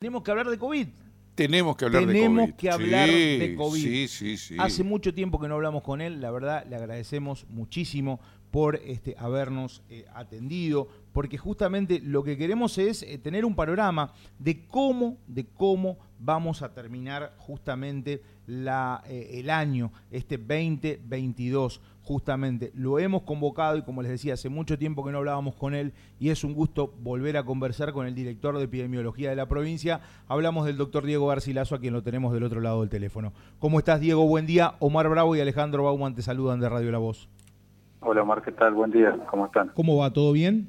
Tenemos que hablar de COVID. Tenemos que hablar de COVID. Tenemos que hablar Sí, de COVID. Sí, sí, sí. Hace mucho tiempo que no hablamos con él, la verdad le agradecemos muchísimo por este, habernos eh, atendido, porque justamente lo que queremos es eh, tener un panorama de cómo, de cómo vamos a terminar justamente la, eh, el año, este 2022, justamente. Lo hemos convocado y como les decía, hace mucho tiempo que no hablábamos con él y es un gusto volver a conversar con el director de epidemiología de la provincia. Hablamos del doctor Diego Garcilaso, a quien lo tenemos del otro lado del teléfono. ¿Cómo estás, Diego? Buen día. Omar Bravo y Alejandro Bauman te saludan de Radio La Voz. Hola Omar, ¿qué tal? Buen día, ¿cómo están? ¿Cómo va? ¿Todo bien?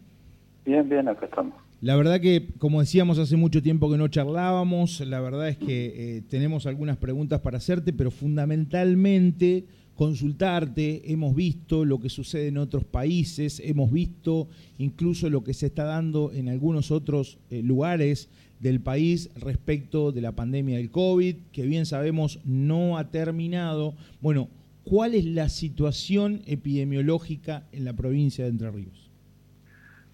Bien, bien, acá estamos. La verdad que, como decíamos, hace mucho tiempo que no charlábamos, la verdad es que eh, tenemos algunas preguntas para hacerte, pero fundamentalmente consultarte, hemos visto lo que sucede en otros países, hemos visto incluso lo que se está dando en algunos otros eh, lugares del país respecto de la pandemia del COVID, que bien sabemos no ha terminado. Bueno, ¿cuál es la situación epidemiológica en la provincia de Entre Ríos?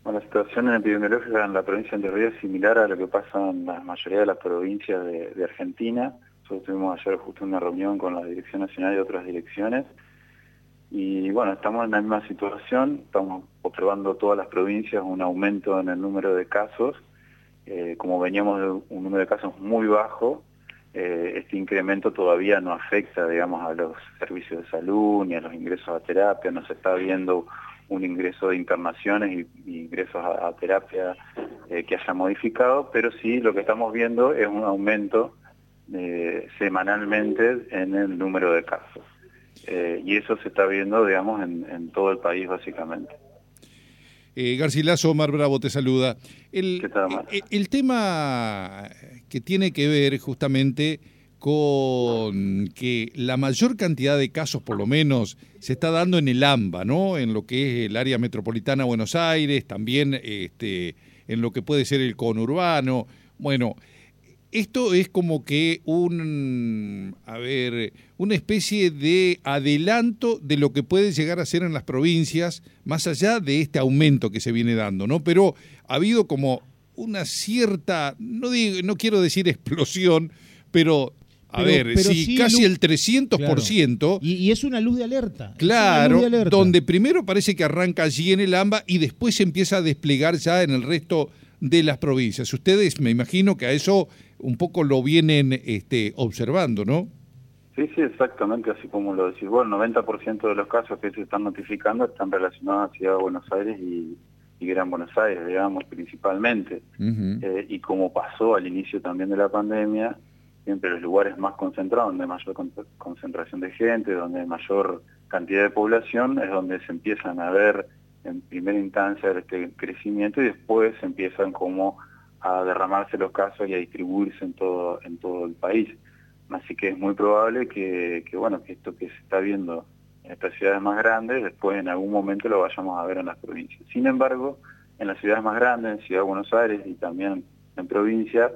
Bueno, la situación epidemiológica en la provincia de Entre Ríos es similar a lo que pasa en la mayoría de las provincias de, de Argentina. Nosotros tuvimos ayer justo una reunión con la Dirección Nacional y otras direcciones. Y bueno, estamos en la misma situación, estamos observando todas las provincias un aumento en el número de casos. Eh, como veníamos de un número de casos muy bajo, eh, este incremento todavía no afecta, digamos, a los servicios de salud ni a los ingresos a terapia, no se está viendo un ingreso de internaciones y, ingresos a, a terapia eh, que haya modificado, pero sí lo que estamos viendo es un aumento eh, semanalmente en el número de casos. Eh, y eso se está viendo, digamos, en, en todo el país básicamente. Eh, Garcilaso, Omar Bravo te saluda. El, ¿Qué tal, el, el tema que tiene que ver justamente con que la mayor cantidad de casos, por lo menos, se está dando en el AMBA, ¿no? En lo que es el área metropolitana de Buenos Aires, también este, en lo que puede ser el conurbano. Bueno, esto es como que un, a ver, una especie de adelanto de lo que puede llegar a ser en las provincias, más allá de este aumento que se viene dando, ¿no? Pero ha habido como una cierta, no, digo, no quiero decir explosión, pero a Pero- ver, pero si sí casi el 300%, Y, y es una luz de alerta. Claro, luz de alerta. donde primero parece que arranca allí en el AMBA y después se empieza a desplegar ya en el resto de las provincias. Ustedes me imagino que a eso un poco lo vienen este, observando, ¿no? Sí, sí, exactamente, así como lo decís vos, el 90% de los casos que se están notificando están relacionados a Ciudad de Buenos Aires y, y Gran Buenos Aires, digamos, principalmente. Eh, y como pasó al inicio también de la pandemia, siempre los lugares más concentrados, donde hay mayor con- concentración de gente, donde hay mayor cantidad de población, es donde se empiezan a ver en primera instancia este crecimiento y después empiezan como a derramarse los casos y a distribuirse en todo, en todo el país. Así que es muy probable que, que, bueno, que esto que se está viendo en estas ciudades más grandes, después en algún momento lo vayamos a ver en las provincias. Sin embargo, en las ciudades más grandes, en Ciudad de Buenos Aires y también en provincia,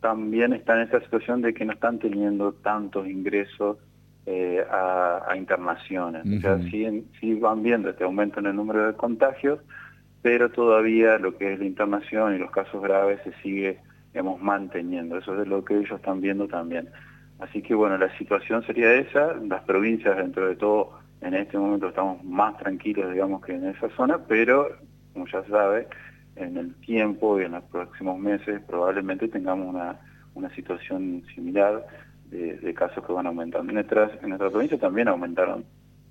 también están en esta situación de que no están teniendo tantos ingresos eh, a, a internaciones. O sea, siguen- sí van viendo este aumento en el número de contagios, pero todavía lo que es la internación y los casos graves se sigue, digamos, manteniendo. Eso es lo que ellos están viendo también. Así que, bueno, la situación sería esa. Las provincias, dentro de todo, en este momento estamos más tranquilos, digamos, que en esa zona, pero, como ya sabe, en el tiempo y en los próximos meses probablemente tengamos una, una situación similar de, de casos que van aumentando. En, nuestras, en nuestra provincia también aumentaron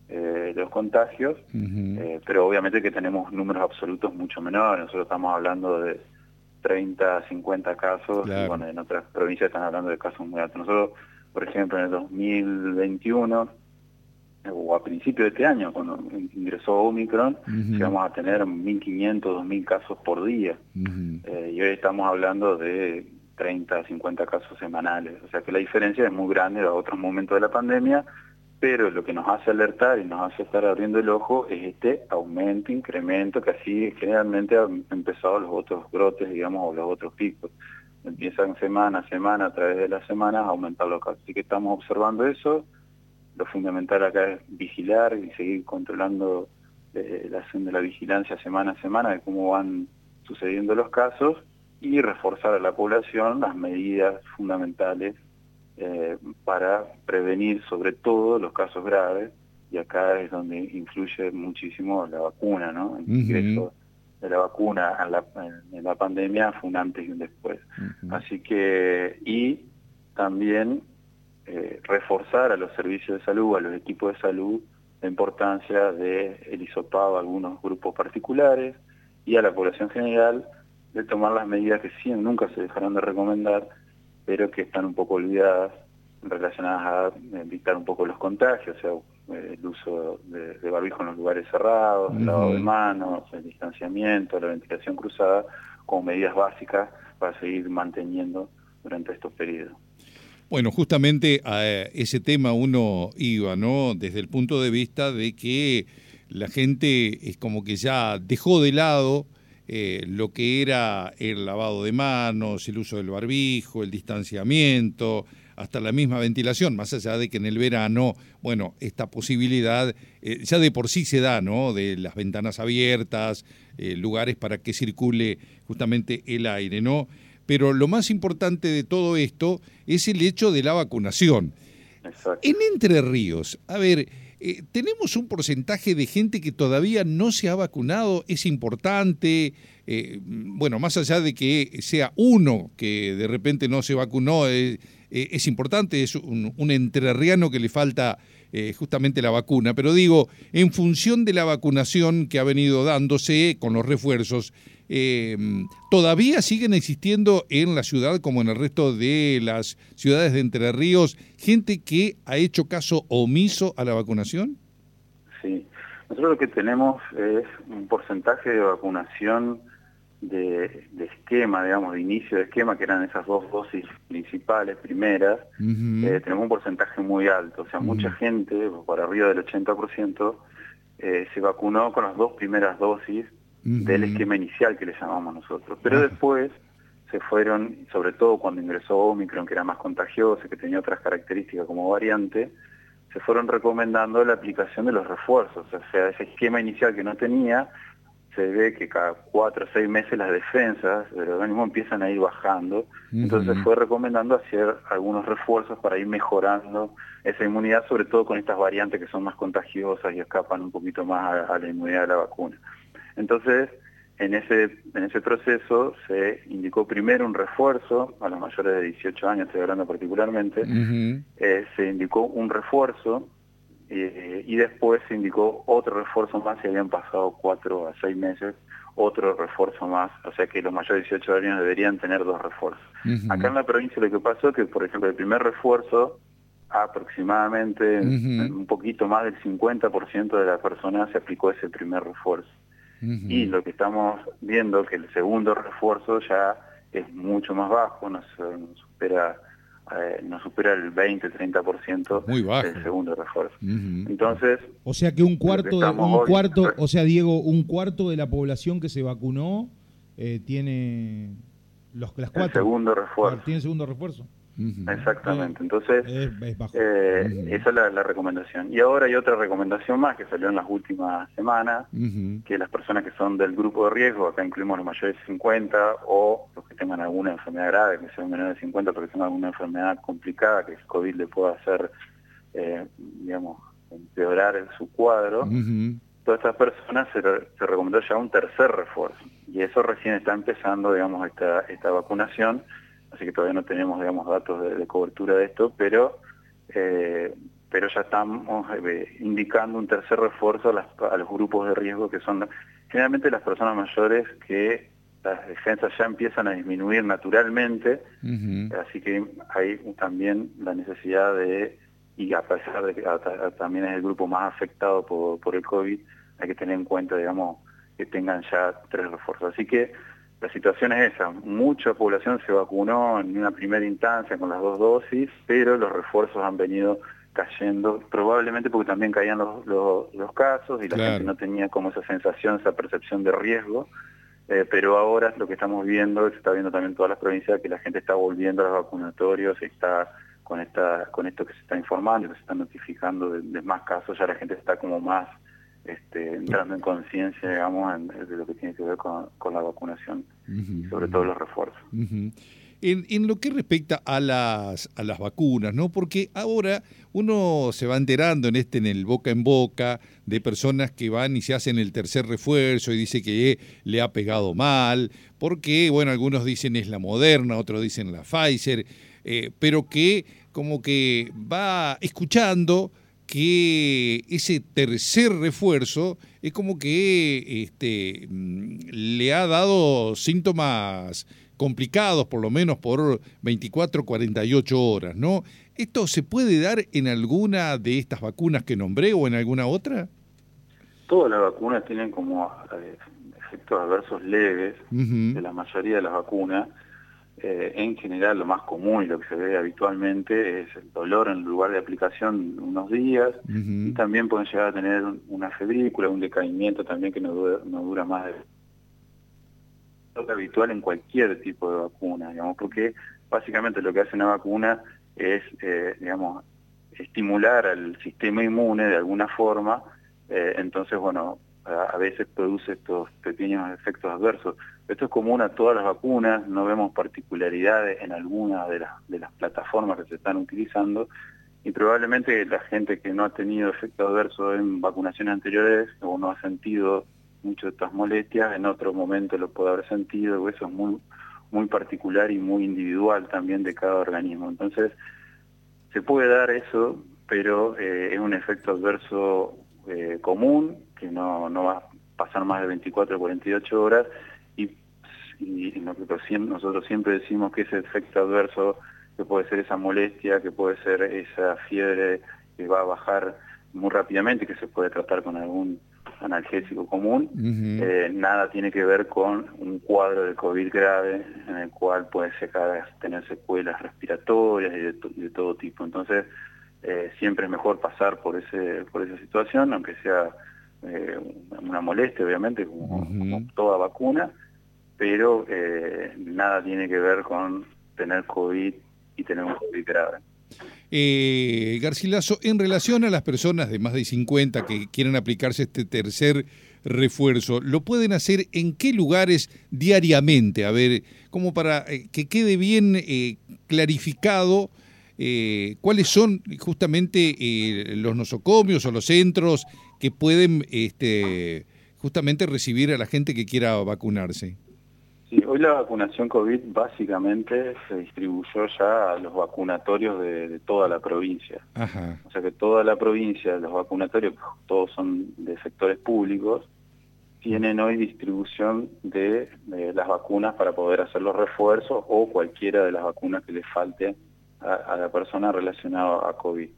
eh, los contagios, eh, pero obviamente que tenemos números absolutos mucho menores. Nosotros estamos hablando de 30, 50 casos, Claro. y bueno, en otras provincias están hablando de casos muy altos. Nosotros, por ejemplo, en el 2021, eh, o a principio de este año, cuando ingresó Omicron, Ujú. llegamos a tener 1.500, 2.000 casos por día. Eh, y hoy estamos hablando de 30, 50 casos semanales. O sea que la diferencia es muy grande a otros momentos de la pandemia, pero lo que nos hace alertar y nos hace estar abriendo el ojo es este aumento, incremento, que así generalmente han empezado los otros brotes, digamos, o los otros picos. Empiezan semana a semana, a través de las semanas, a aumentar los casos. Así que estamos observando eso. Lo fundamental acá es vigilar y seguir controlando eh, la acción de la vigilancia semana a semana de cómo van sucediendo los casos y reforzar a la población las medidas fundamentales eh, para prevenir sobre todo los casos graves y acá es donde influye muchísimo la vacuna, ¿no? El ingreso de la vacuna en la, en la, pandemia fue un antes y un después. Así que, y también eh, reforzar a los servicios de salud, a los equipos de salud, la importancia del el hisopado a algunos grupos particulares y a la población general de tomar las medidas que sí nunca se dejaron de recomendar, pero que están un poco olvidadas relacionadas a evitar un poco los contagios, o sea, el uso de, barbijo en los lugares cerrados, el lavado de manos, el distanciamiento, la ventilación cruzada, como medidas básicas para seguir manteniendo durante estos periodos. Bueno, justamente a ese tema uno iba, ¿no? Desde el punto de vista de que la gente es como que ya dejó de lado eh, lo que era el lavado de manos, el uso del barbijo, el distanciamiento, hasta la misma ventilación, más allá de que en el verano, bueno, esta posibilidad eh, ya de por sí se da, ¿no? De las ventanas abiertas, eh, lugares para que circule justamente el aire, ¿no? Pero lo más importante de todo esto es el hecho de la vacunación. En Entre Ríos, a ver, eh, tenemos un porcentaje de gente que todavía no se ha vacunado, es importante, eh, bueno, más allá de que sea uno que de repente no se vacunó, eh, es importante, es un, un, entrerriano que le falta justamente la vacuna, pero digo, en función de la vacunación que ha venido dándose con los refuerzos, Em, ¿todavía siguen existiendo en la ciudad como en el resto de las ciudades de Entre Ríos gente que ha hecho caso omiso a la vacunación? Sí, nosotros lo que tenemos es un porcentaje de vacunación de, esquema, digamos, de inicio de esquema, que eran esas dos dosis principales, primeras, eh, tenemos un porcentaje muy alto, o sea, mucha gente, por arriba del 80%, eh, se vacunó con las dos primeras dosis del esquema inicial que le llamamos nosotros. Pero después se fueron, sobre todo cuando ingresó Omicron, que era más contagioso, que tenía otras características como variante, se fueron recomendando la aplicación de los refuerzos. O sea, ese esquema inicial que no tenía, se ve que cada cuatro o seis meses las defensas del organismo empiezan a ir bajando. Entonces se fue recomendando hacer algunos refuerzos para ir mejorando esa inmunidad, sobre todo con estas variantes que son más contagiosas y escapan un poquito más a la inmunidad de la vacuna. Entonces, en ese, en ese proceso se indicó primero un refuerzo, a los mayores de 18 años estoy hablando particularmente, eh, se indicó un refuerzo eh, y después se indicó otro refuerzo más, si habían pasado cuatro a seis meses, otro refuerzo más, o sea que los mayores de 18 años deberían tener dos refuerzos. Acá en la provincia lo que pasó es que, por ejemplo, el primer refuerzo, aproximadamente un poquito más del 50% de la personas se aplicó ese primer refuerzo. Y lo que estamos viendo que el segundo refuerzo ya es mucho más bajo, nos, supera eh, nos supera el 20-30% del segundo refuerzo. Entonces, o sea que un cuarto, de, un cuarto, o sea Diego, un cuarto de la población que se vacunó eh, tiene los las cuatro. segundo refuerzo. Tiene segundo refuerzo. Exactamente, entonces eh, esa es la, recomendación. Y ahora hay otra recomendación más que salió en las últimas semanas, que las personas que son del grupo de riesgo, acá incluimos los mayores de 50 o los que tengan alguna enfermedad grave, que sean menores de 50 pero que tengan alguna enfermedad complicada que el COVID le pueda hacer, eh, digamos, empeorar su cuadro, todas estas personas se, se, recomendó ya un tercer refuerzo. Y eso recién está empezando, digamos, esta, esta vacunación así que todavía no tenemos digamos datos de, cobertura de esto, pero eh, pero ya estamos eh, indicando un tercer refuerzo a, los grupos de riesgo que son generalmente las personas mayores que las defensas ya empiezan a disminuir naturalmente, así que hay también la necesidad de, y a pesar de que también es el grupo más afectado por, por el COVID, hay que tener en cuenta, digamos, que tengan ya tres refuerzos. Así que la situación es esa, mucha población se vacunó en una primera instancia con las dos dosis, pero los refuerzos han venido cayendo, probablemente porque también caían los, los, casos y la gente no tenía como esa sensación, esa percepción de riesgo, eh, pero ahora lo que estamos viendo, se está viendo también en todas las provincias, que la gente está volviendo a los vacunatorios, está con esta con esto que se está informando, que se está notificando de, más casos, ya la gente está como más este, entrando en conciencia, digamos, de lo que tiene que ver con, la vacunación, sobre todo los refuerzos. En, lo que respecta a las, a las vacunas, ¿no? Porque ahora uno se va enterando en este, en el boca en boca, de personas que van y se hacen el tercer refuerzo y dice que le ha pegado mal, porque, bueno, algunos dicen es la Moderna, otros dicen la Pfizer, eh, pero que como que va escuchando que ese tercer refuerzo es como que este, le ha dado síntomas complicados, por lo menos por 24, 48 horas, ¿no? ¿Esto se puede dar en alguna de estas vacunas que nombré o en alguna otra? Todas las vacunas tienen como eh, efectos adversos leves de la mayoría de las vacunas. Eh, en general lo más común y lo que se ve habitualmente es el dolor en el lugar de aplicación unos días. Y también pueden llegar a tener una febrícula, un decaimiento también que no dura, no dura más de habitual en cualquier tipo de vacuna, digamos, porque básicamente lo que hace una vacuna es, eh, digamos, estimular al sistema inmune de alguna forma, eh, entonces, bueno, a, veces produce estos pequeños efectos adversos. Esto es común a todas las vacunas, no vemos particularidades en alguna de, de las plataformas que se están utilizando, y probablemente la gente que no ha tenido efectos adversos en vacunaciones anteriores o no ha sentido mucho de estas molestias, en otro momento lo puede haber sentido, eso es muy, muy particular y muy individual también de cada organismo. Entonces, se puede dar eso, pero eh, es un efecto adverso eh, común, que no, no va a pasar más de 24 o 48 horas, y, y nosotros siempre decimos que ese efecto adverso, que puede ser esa molestia, que puede ser esa fiebre que va a bajar muy rápidamente, que se puede tratar con algún analgésico común, eh, nada tiene que ver con un cuadro de COVID grave en el cual puede tener secuelas respiratorias y de, todo tipo. Entonces, eh, siempre es mejor pasar por ese por esa situación, aunque sea eh, una molestia, obviamente, como, toda vacuna, pero nada tiene que ver con tener COVID y tener un COVID grave. Eh, Garcilaso, en relación a las personas de más de 50 que quieren aplicarse este tercer refuerzo, ¿lo pueden hacer en qué lugares diariamente? A ver, como para eh, que quede bien eh, clarificado eh, cuáles son justamente los nosocomios o los centros que pueden este, justamente recibir a la gente que quiera vacunarse. Sí, hoy la vacunación COVID básicamente se distribuyó ya a los vacunatorios de, toda la provincia. O sea que toda la provincia, los vacunatorios, todos son de sectores públicos, tienen hoy distribución de, las vacunas para poder hacer los refuerzos o cualquiera de las vacunas que le falte a, la persona relacionada a COVID.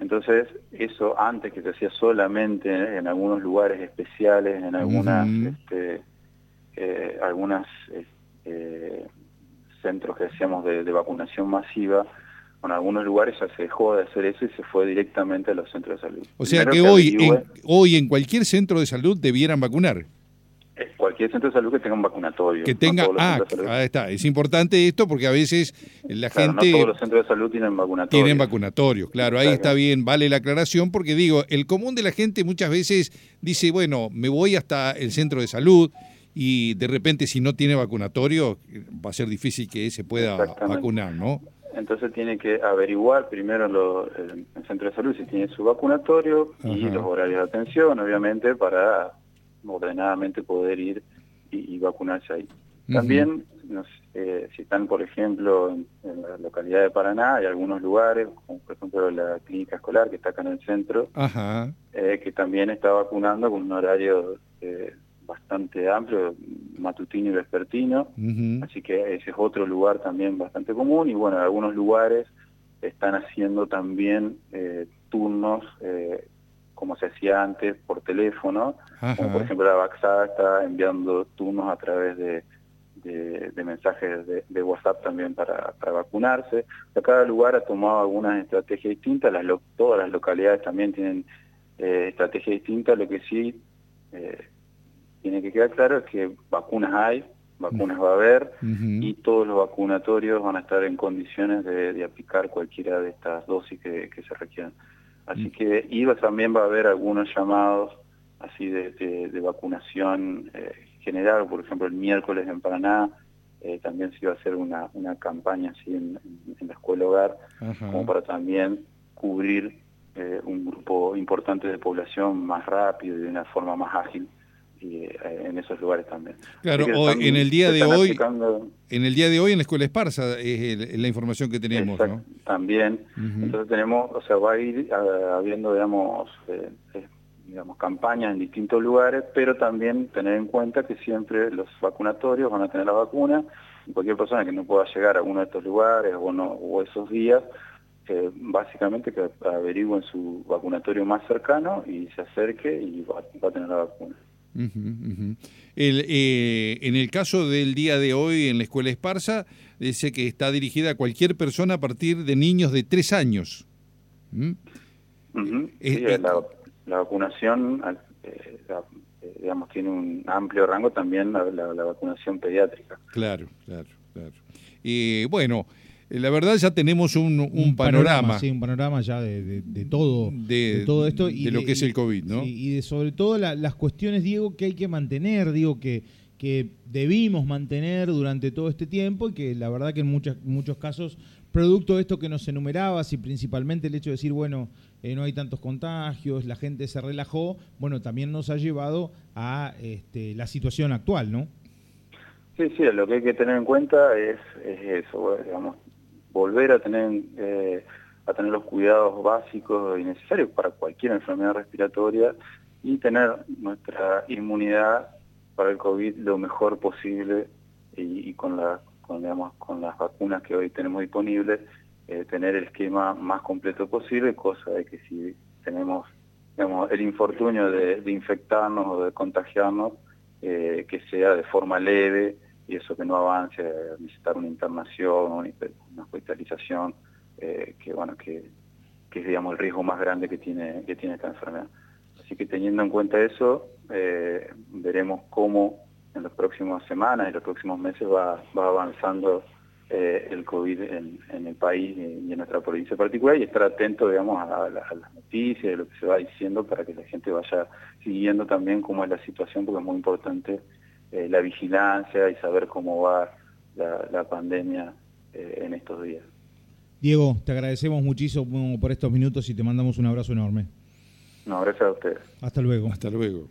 Entonces, eso antes que se hacía solamente en algunos lugares especiales, en algunas... este, eh, algunos eh, centros que decíamos de, vacunación masiva, en algunos lugares ya se dejó de hacer eso y se fue directamente a los centros de salud. O sea que, hoy, en, hoy en cualquier centro de salud debieran vacunar. Cualquier centro de salud que tenga un vacunatorio. Que tenga, ah, ahí está. Es importante esto porque a veces la gente... No todos los centros de salud tienen vacunatorio. Tienen vacunatorio, claro, ahí está bien, vale la aclaración porque digo, el común de la gente muchas veces dice, bueno, me voy hasta el centro de salud, y de repente si no tiene vacunatorio va a ser difícil que se pueda vacunar, ¿no? Entonces tiene que averiguar primero lo, el, centro de salud si tiene su vacunatorio y los horarios de atención, obviamente, para ordenadamente poder ir y, vacunarse ahí. También, eh, si están, por ejemplo, en, la localidad de Paraná, hay algunos lugares, como por ejemplo la clínica escolar que está acá en el centro, eh, que también está vacunando con un horario eh, bastante amplio, matutino y vespertino, así que ese es otro lugar también bastante común. Y bueno, en algunos lugares están haciendo también eh, turnos eh, como se hacía antes por teléfono, como por ejemplo la Baxada está enviando turnos a través de, de, mensajes de, WhatsApp también para, para vacunarse. cada lugar ha tomado algunas estrategias distintas, las todas las localidades también tienen eh, estrategias distintas, lo que sí eh, tiene que quedar claro es que vacunas hay, vacunas va a haber y todos los vacunatorios van a estar en condiciones de, aplicar cualquiera de estas dosis que, se requieran. Así que IVA también va a haber algunos llamados así de, vacunación general, por ejemplo el miércoles en Paraná también se iba a hacer una, campaña así en, la escuela hogar, como para también cubrir un grupo importante de población más rápido y de una forma más ágil eh, en esos lugares también. Claro, hoy, en el día de hoy, en el día de hoy en la escuela Esparza es la información que tenemos, ¿no? También, entonces tenemos, o sea, va a ir ah, habiendo, digamos, eh, eh, digamos, campañas en distintos lugares, pero también tener en cuenta que siempre los vacunatorios van a tener la vacuna, y cualquier persona que no pueda llegar a uno de estos lugares o, no, o esos días, básicamente que averigüen su vacunatorio más cercano y se acerque y va a tener la vacuna. El, eh, en el caso del día de hoy en la escuela Esparza, dice que está dirigida a cualquier persona a partir de niños de tres años. ¿Mm? sí, la, vacunación, eh, digamos, tiene un amplio rango también la, la vacunación pediátrica. Claro, claro, claro. Y bueno, eh, la verdad ya tenemos un, un, panorama, Sí, un panorama ya de, todo, de, todo esto. Y de lo que es el COVID, ¿no? y de sobre todo las cuestiones, Diego, que hay que mantener, digo, que, que debimos mantener durante todo este tiempo y que la verdad que en muchos, muchos casos, producto de esto que nos enumerabas y principalmente el hecho de decir, bueno, eh, no hay tantos contagios, la gente se relajó, bueno, también nos ha llevado a este, la situación actual, ¿no? Sí, sí, lo que hay que tener en cuenta es, es eso, digamos, volver a tener, eh, a tener los cuidados básicos y necesarios para cualquier enfermedad respiratoria y tener nuestra inmunidad para el COVID lo mejor posible y, con, la, con, digamos, con las vacunas que hoy tenemos disponibles, eh, tener el esquema más completo posible, cosa de que si tenemos digamos, el infortunio de, infectarnos o de contagiarnos, eh, que sea de forma leve, y eso que no avance a necesitar una internación, una, hospitalización, eh, que bueno, que, es digamos el riesgo más grande que tiene, que tiene esta enfermedad. Así que teniendo en cuenta eso, eh, veremos cómo en las próximas semanas y los próximos meses va, va avanzando eh, el COVID en, el país y en nuestra provincia particular y estar atento, digamos, a, las noticias, de lo que se va diciendo para que la gente vaya siguiendo también cómo es la situación, porque es muy importante eh, la vigilancia y saber cómo va la, pandemia eh, en estos días. Diego, te agradecemos muchísimo por estos minutos y te mandamos un abrazo enorme. No, gracias a ustedes. Hasta luego. Hasta luego.